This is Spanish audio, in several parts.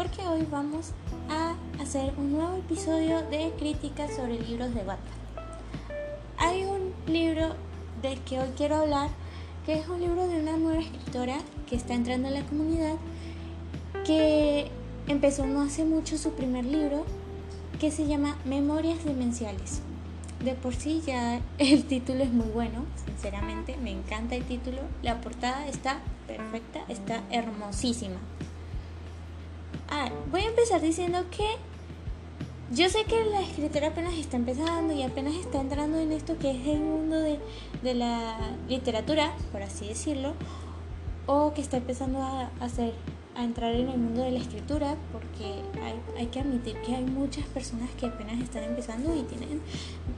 porque hoy vamos a hacer un nuevo episodio de críticas sobre libros de Wattpad. Hay un libro del que hoy quiero hablar, que es un libro de una nueva escritora que está entrando en la comunidad, que empezó no hace mucho su primer libro, que se llama Memorias Demenciales. De por sí ya el título es muy bueno, sinceramente, me encanta el título. La portada está perfecta, está hermosísima. Ah, voy a empezar diciendo que yo sé que la escritora apenas está empezando y apenas está entrando en esto que es el mundo de, la literatura, por así decirlo, o que está empezando a hacer a entrar en el mundo de la escritura porque hay, hay, que admitir que hay muchas personas que apenas están empezando y tienen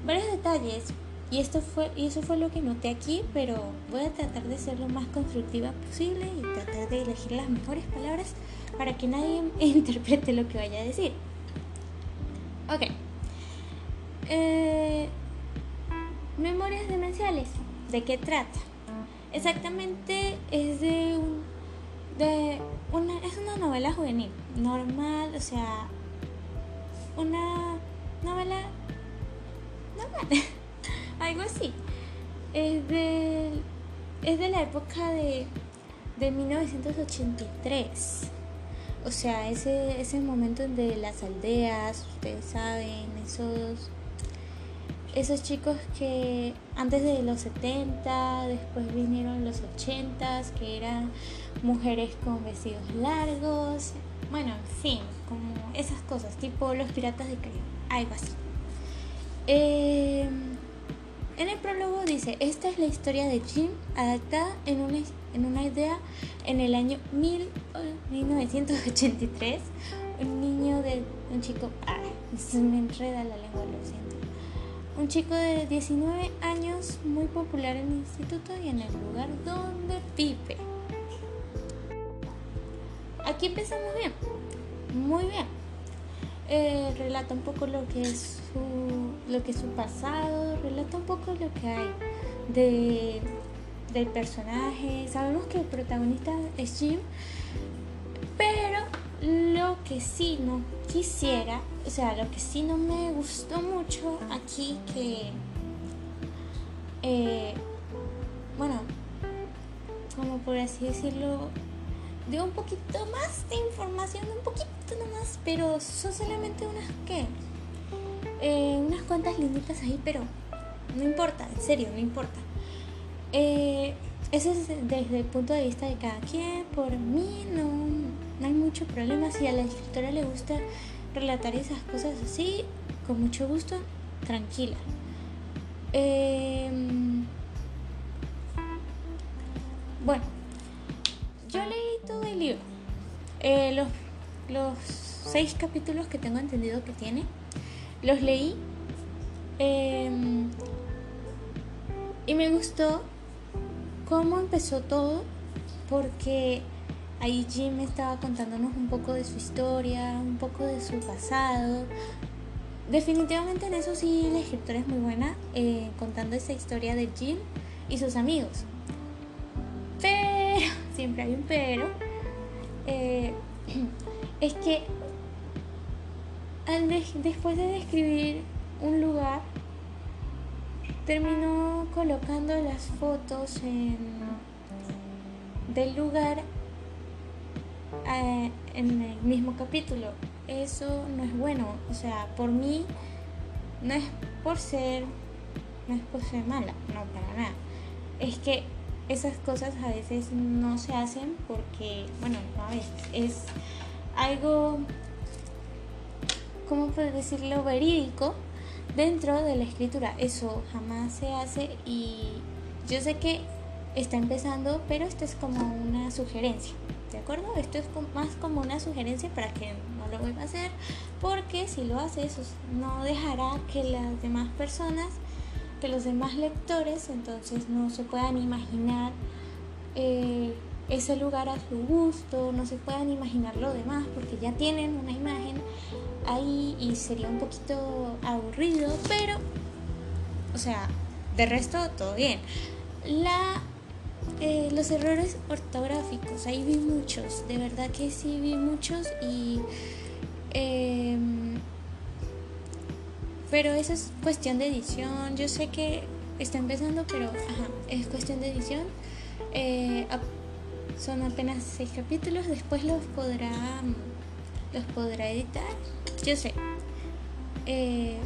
varios detalles y esto fue y eso fue lo que noté aquí pero voy a tratar de ser lo más constructiva posible y tratar de elegir las mejores palabras para que nadie interprete lo que vaya a decir. Ok. Eh, memorias demenciales. De qué trata exactamente es de de una, es una novela juvenil, normal, o sea, una novela normal, algo así. Es de, es de la época de, de 1983. O sea, ese, ese momento de las aldeas, ustedes saben, esos esos chicos que antes de los 70, después vinieron los 80, que eran mujeres con vestidos largos, bueno, en fin, como esas cosas, tipo los piratas de Caribe, algo así. Eh, en el prólogo dice, esta es la historia de Jim adaptada en una, en una idea en el año 1983. Un niño de un chico... Ah, se me enreda la lengua, lo siento un chico de 19 años muy popular en el instituto y en el lugar donde vive. Aquí empezamos bien, muy bien. Eh, relata un poco lo que es su, lo que es su pasado, relata un poco lo que hay de, del personaje. Sabemos que el protagonista es Jim, pero lo que sí no quisiera, o sea, lo que sí no me gustó mucho aquí que, eh, bueno, como por así decirlo, de un poquito más de información, un poquito nomás, pero son solamente unas que, eh, unas cuantas linitas ahí, pero no importa, en serio, no importa. Eh, ese es desde el punto de vista de cada quien, por mí no no hay mucho problema. Si a la escritora le gusta relatar esas cosas así, con mucho gusto, tranquila. Em, bueno, yo leí todo el libro. Eh, los, los seis capítulos que tengo entendido que tiene, los leí. Em, y me gustó cómo empezó todo, porque Ahí Jim estaba contándonos un poco de su historia, un poco de su pasado. Definitivamente en eso sí la escritora es muy buena, eh, contando esa historia de Jim y sus amigos. Pero, siempre hay un pero, eh, es que después de describir un lugar, terminó colocando las fotos en, del lugar eh, en el mismo capítulo. Eso no es bueno. O sea, por mí no es por ser, no es por ser mala, no para nada. Es que esas cosas a veces no se hacen porque, bueno, no a veces, es algo, ¿cómo puedo decirlo? Verídico dentro de la escritura. Eso jamás se hace y yo sé que está empezando, pero esto es como una sugerencia. ¿De acuerdo? Esto es más como una sugerencia para que no lo vuelva a hacer, porque si lo hace eso no dejará que las demás personas, que los demás lectores, entonces no se puedan imaginar eh, ese lugar a su gusto, no se puedan imaginar lo demás, porque ya tienen una imagen ahí y sería un poquito aburrido, pero, o sea, de resto todo bien. La eh, los errores ortográficos, ahí vi muchos, de verdad que sí vi muchos y... Em, pero eso es cuestión de edición, yo sé que está empezando, pero ajá, es cuestión de edición. Eh, son apenas seis capítulos, después los podrá, los podrá editar, yo sé. Eh,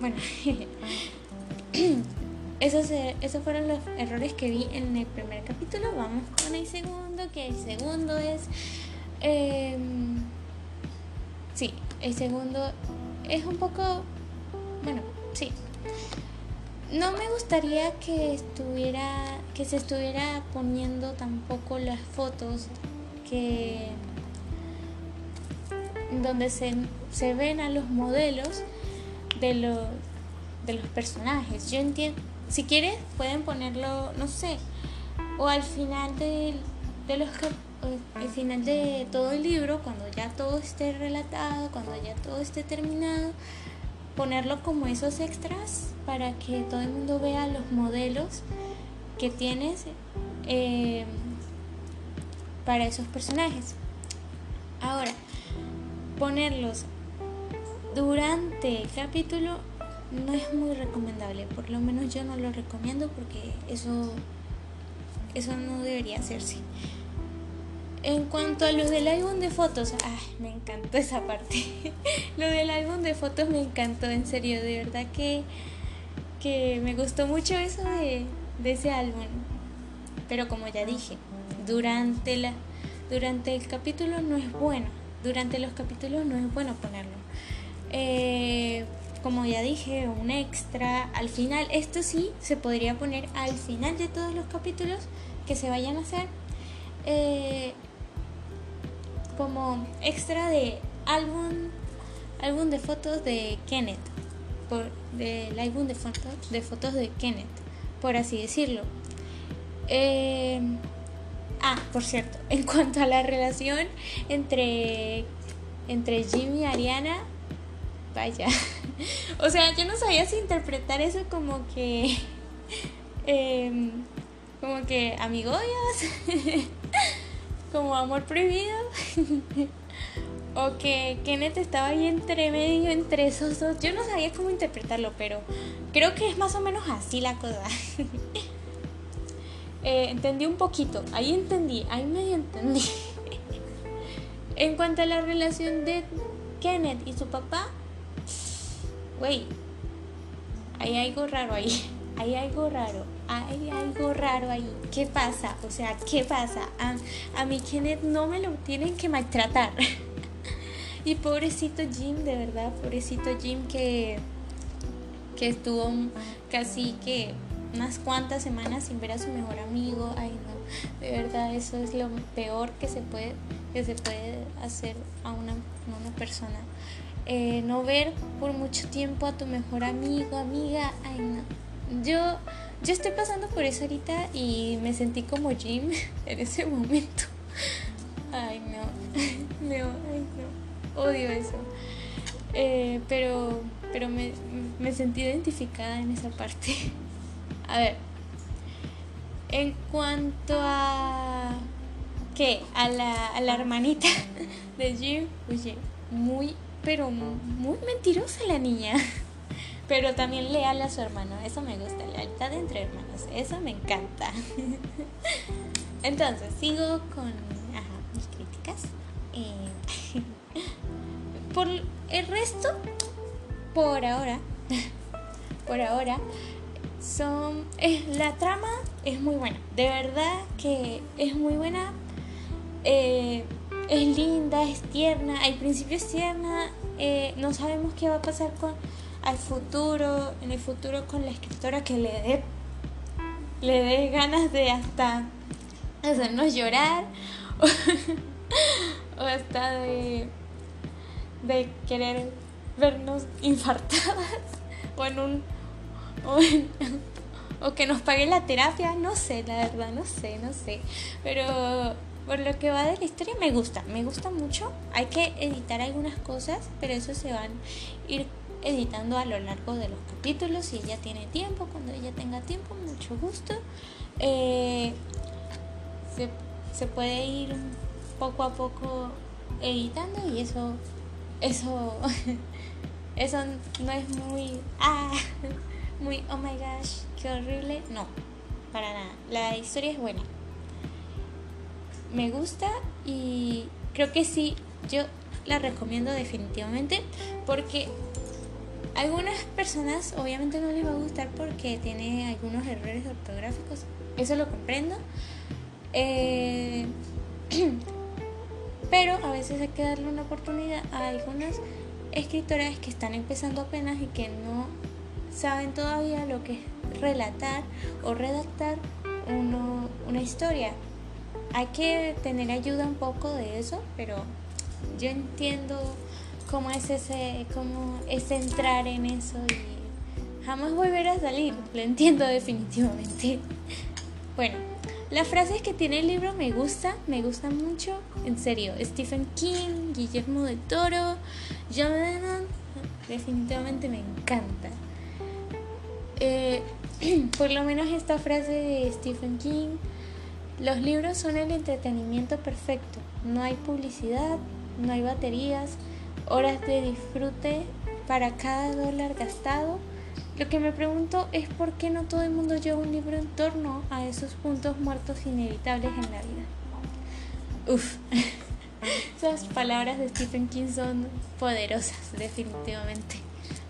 bueno, esos, eh, esos fueron los errores que vi en el primer capítulo. Vamos con el segundo, que el segundo es... Em, sí, el segundo es un poco... Bueno, sí. No me gustaría que estuviera que se estuviera poniendo tampoco las fotos que donde se, se ven a los modelos de los, de los personajes. Yo entiendo, si quieres pueden ponerlo, no sé, o al final de, de los al final de todo el libro, cuando ya todo esté relatado, cuando ya todo esté terminado, ponerlo como esos extras para que todo el mundo vea los modelos que tienes eh, para esos personajes. Ahora, ponerlos durante el capítulo no es muy recomendable, por lo menos yo no lo recomiendo porque eso, eso no debería hacerse. En cuanto a lo del álbum de fotos, me encantó esa parte. lo del álbum de fotos me encantó, en serio, de verdad que, que me gustó mucho eso de, de ese álbum. Pero como ya dije, durante, la, durante el capítulo no es bueno durante los capítulos no es bueno ponerlo. Eh, como ya dije, un extra al final. Esto sí se podría poner al final de todos los capítulos que se vayan a hacer. Eh, como extra de álbum, álbum de fotos de Kenneth. Por, del álbum de fotos, de fotos de Kenneth, por así decirlo. Eh, Ah, por cierto, en cuanto a la relación entre, entre Jim y Ariana, vaya. O sea, yo no sabía si interpretar eso como que. Em, como que amigoyas. como amor prohibido. o que Kenneth estaba ahí entre medio, entre esos dos. Yo no sabía cómo interpretarlo, pero creo que es más o menos así la cosa. Eh, entendí un poquito, ahí entendí, ahí medio entendí. en cuanto a la relación de Kenneth y su papá, güey, hay algo raro ahí, hay algo raro, hay algo raro ahí. ¿Qué pasa? O sea, ¿qué pasa? A, a mi Kenneth no me lo tienen que maltratar. y pobrecito Jim, de verdad, pobrecito Jim que, que estuvo casi que unas cuantas semanas sin ver a su mejor amigo. Ay, no, de verdad eso es lo peor que se puede, que se puede hacer a una, una persona. Eh, no ver por mucho tiempo a tu mejor amigo, amiga. Ay, no. Yo, yo estoy pasando por eso ahorita y me sentí como Jim en ese momento. Ay, no. no, ay, no. Odio eso. Eh, pero pero me, me sentí identificada en esa parte. A ver. En cuanto a. ¿Qué? A la, a la hermanita de Jim. Oye, muy, pero muy mentirosa la niña. Pero también leal a su hermano. Eso me gusta. Lealtad entre hermanos. Eso me encanta. Entonces, sigo con mis críticas. Eh, por el resto, por ahora, por ahora, son la trama es muy buena. De verdad que es muy buena. Eh, es linda es tierna. Al principio es tierna. Eh, no sabemos qué va a pasar con al futuro en el futuro con la escritora que le dé le dé ganas de hasta hacernos llorar o, hasta de de querer vernos infartadas o en un o, que nos pague la terapia, no sé, la verdad, no sé, no sé. Pero por lo que va de la historia me gusta, me gusta mucho. Hay que editar algunas cosas, pero eso se van a ir editando a lo largo de los capítulos si ella tiene tiempo, cuando ella tenga tiempo, mucho gusto. Eh, se, se puede ir poco a poco editando y eso eso eso no es muy ah muy oh my gosh qué horrible. No para nada. La historia es buena. Me gusta y creo que sí yo la recomiendo definitivamente porque algunas personas obviamente no les va a gustar porque tiene algunos errores ortográficos. Eso lo comprendo. Eh, pero a veces hay que darle una oportunidad a algunas escritoras que están empezando apenas y que no saben todavía lo que es relatar o redactar una historia. Hay que tener ayuda un poco de eso, pero yo entiendo cómo es ese, cómo es entrar en eso y jamás volver a salir. Lo entiendo definitivamente. Bueno, las frases que tiene el libro me gustan, me gustan mucho, en serio. Stephen King, Guillermo del Toro, John Lennon, definitivamente me encanta. Eh, por lo menos esta frase de Stephen King, los libros son el entretenimiento perfecto. No hay publicidad, no hay baterías, horas de disfrute para cada dólar gastado lo que me pregunto es por qué no todo el mundo lleva un libro en torno a esos puntos muertos inevitables en la vida. Uf, esas palabras de Stephen King son poderosas, definitivamente.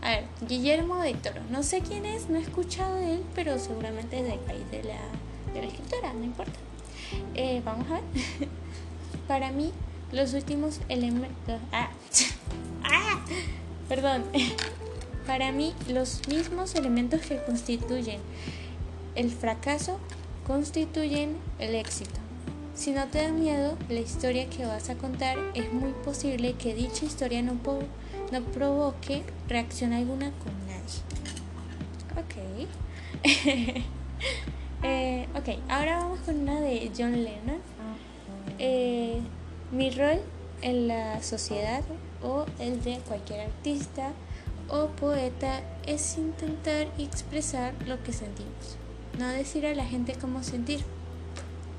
A ver, Guillermo de Toro. No sé quién es, no he escuchado de él, pero seguramente es del país de la, de la escritora, no importa. Eh, vamos a ver. Para mí, los últimos elementos. Ah, ah, perdón. Para mí, los mismos elementos que constituyen el fracaso constituyen el éxito. Si no te da miedo la historia que vas a contar, es muy posible que dicha historia no, no provoque reacción alguna con nadie. Ok. eh, ok, ahora vamos con una de John Lennon. Eh, mi rol en la sociedad o el de cualquier artista o poeta es intentar expresar lo que sentimos, no decir a la gente cómo sentir,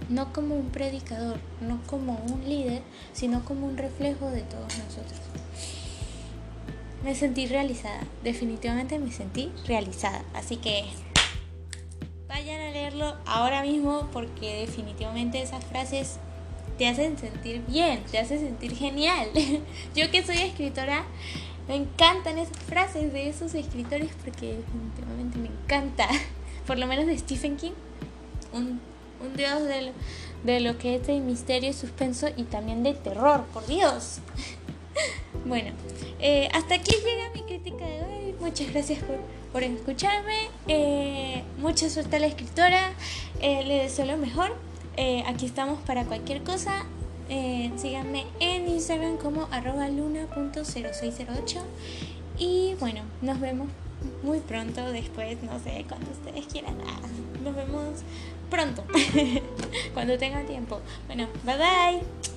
no como un predicador, no como un líder, sino como un reflejo de todos nosotros. Me sentí realizada, definitivamente me sentí realizada, así que vayan a leerlo ahora mismo porque definitivamente esas frases te hacen sentir bien, te hacen sentir genial. Yo que soy escritora, me encantan esas frases de esos escritores porque definitivamente me encanta. Por lo menos de Stephen King. Un, dios de lo, que es de misterio y suspenso y también de terror, por Dios. bueno, eh, hasta aquí llega mi crítica de hoy. Muchas gracias por, escucharme. Eh, mucha suerte a la escritora. Eh, le deseo lo mejor. aquí estamos para cualquier cosa. Eh, síganme en Instagram como arroba luna.0608. Y bueno, nos vemos muy pronto después, no sé, cuando ustedes quieran. Ah, nos vemos pronto, cuando tengan tiempo. Bueno, bye bye.